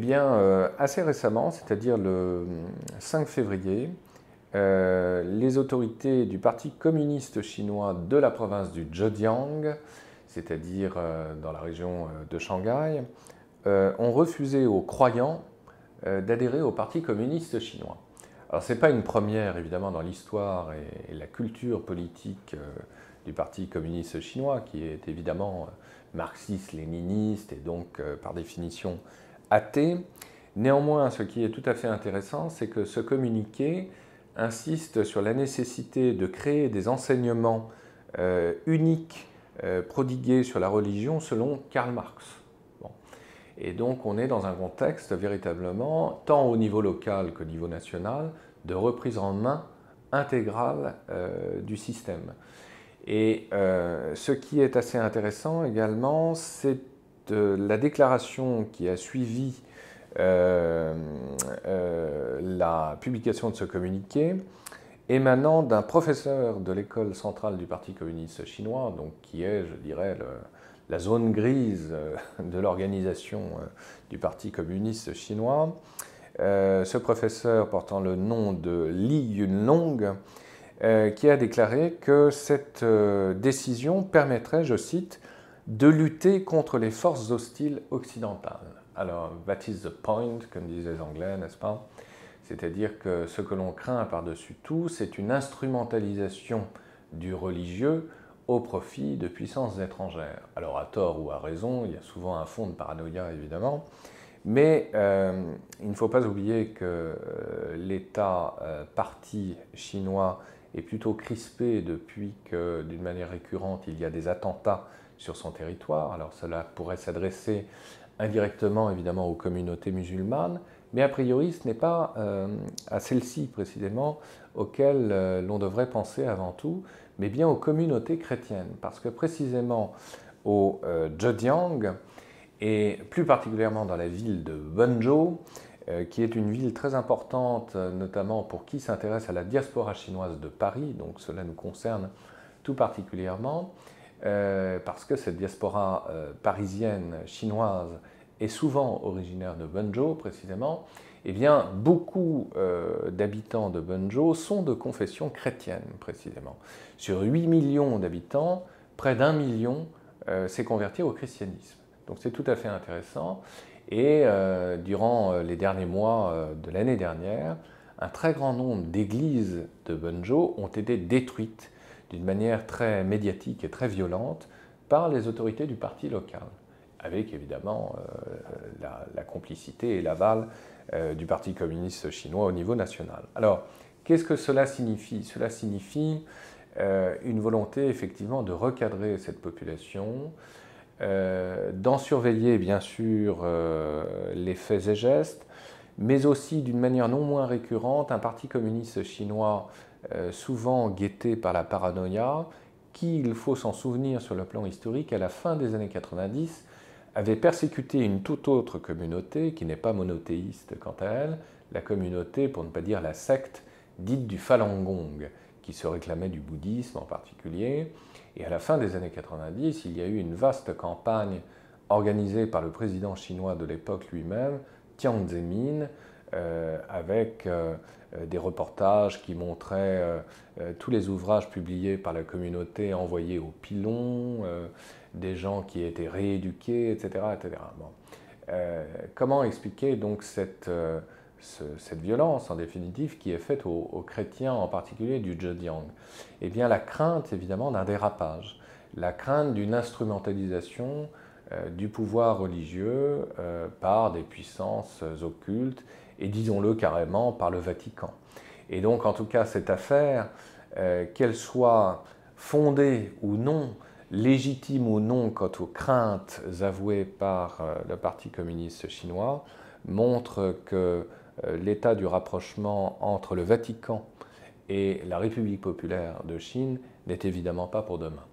Eh bien, euh, assez récemment, c'est-à-dire le 5 février, euh, les autorités du Parti communiste chinois de la province du Zhejiang, c'est-à-dire euh, dans la région de Shanghai, ont refusé aux croyants d'adhérer au Parti communiste chinois. Alors, ce n'est pas une première, évidemment, dans l'histoire et, la culture politique du Parti communiste chinois, qui est évidemment marxiste-léniniste et donc, par définition, athée. Néanmoins, ce qui est tout à fait intéressant, c'est que ce communiqué insiste sur la nécessité de créer des enseignements euh, uniques euh, prodigués sur la religion selon Karl Marx. Et donc on est dans un contexte véritablement, tant au niveau local qu'au niveau national, de reprise en main intégrale euh, du système. Et ce qui est assez intéressant également, c'est la déclaration qui a suivi euh, euh, la publication de ce communiqué émanant d'un professeur de l'école centrale du Parti communiste chinois, donc qui est, je dirais, la zone grise euh, de l'organisation du Parti communiste chinois. ce professeur portant le nom de Li Yunlong, qui a déclaré que cette décision permettrait, je cite, de lutter contre les forces hostiles occidentales. Alors, that is the point, comme disaient les Anglais, n'est-ce pas? C'est-à-dire que ce que l'on craint par-dessus tout, c'est une instrumentalisation du religieux au profit de puissances étrangères. Alors, à tort ou à raison, il y a souvent un fond de paranoïa, évidemment, mais euh, il ne faut pas oublier que euh, l'État euh, parti chinois est plutôt crispé depuis que, d'une manière récurrente, il y a des attentats sur son territoire. Alors cela pourrait s'adresser indirectement évidemment aux communautés musulmanes, mais a priori ce n'est pas euh, à celles-ci précisément auxquelles euh, l'on devrait penser avant tout, mais bien aux communautés chrétiennes, parce que précisément au euh, Zhejiang, et plus particulièrement dans la ville de Wenzhou, qui est une ville très importante, notamment pour qui s'intéresse à la diaspora chinoise de Paris, donc cela nous concerne tout particulièrement, euh, parce que cette diaspora euh, parisienne chinoise est souvent originaire de Wenzhou précisément, eh bien, beaucoup euh, d'habitants de Wenzhou sont de confession chrétienne, précisément. Sur 8 millions d'habitants, près d'un million s'est converti au christianisme. Donc c'est tout à fait intéressant. Et durant les derniers mois de l'année dernière, un très grand nombre d'églises de Wenzhou ont été détruites d'une manière très médiatique et très violente par les autorités du parti local, avec évidemment euh, la, complicité et l'aval euh, du Parti communiste chinois au niveau national. Alors, qu'est-ce que cela signifie? Cela signifie euh, une volonté effectivement de recadrer cette population, d'en surveiller bien sûr les faits et gestes, mais aussi d'une manière non moins récurrente, un parti communiste chinois souvent guetté par la paranoïa, qui, il faut s'en souvenir sur le plan historique, à la fin des années 90, avait persécuté une toute autre communauté qui n'est pas monothéiste quant à elle, la communauté, pour ne pas dire la secte, dite du Falun Gong, qui se réclamait du bouddhisme en particulier. Et à la fin des années 90, il y a eu une vaste campagne organisée par le président chinois de l'époque lui-même, Jiang Zemin, euh, avec euh, euh, des reportages qui montraient tous les ouvrages publiés par la communauté envoyés au pilon, des gens qui étaient rééduqués, etc. etc. Comment expliquer donc cette, cette violence en définitive qui est faite aux, chrétiens en particulier du Zhejiang? Eh bien la crainte évidemment d'un dérapage, la crainte d'une instrumentalisation du pouvoir religieux par des puissances occultes et disons-le carrément par le Vatican. Et donc en tout cas cette affaire, euh, qu'elle soit fondée ou non, légitime ou non quant aux craintes avouées par euh, le Parti communiste chinois, montre que euh, l'état du rapprochement entre le Vatican et la République populaire de Chine n'est évidemment pas pour demain.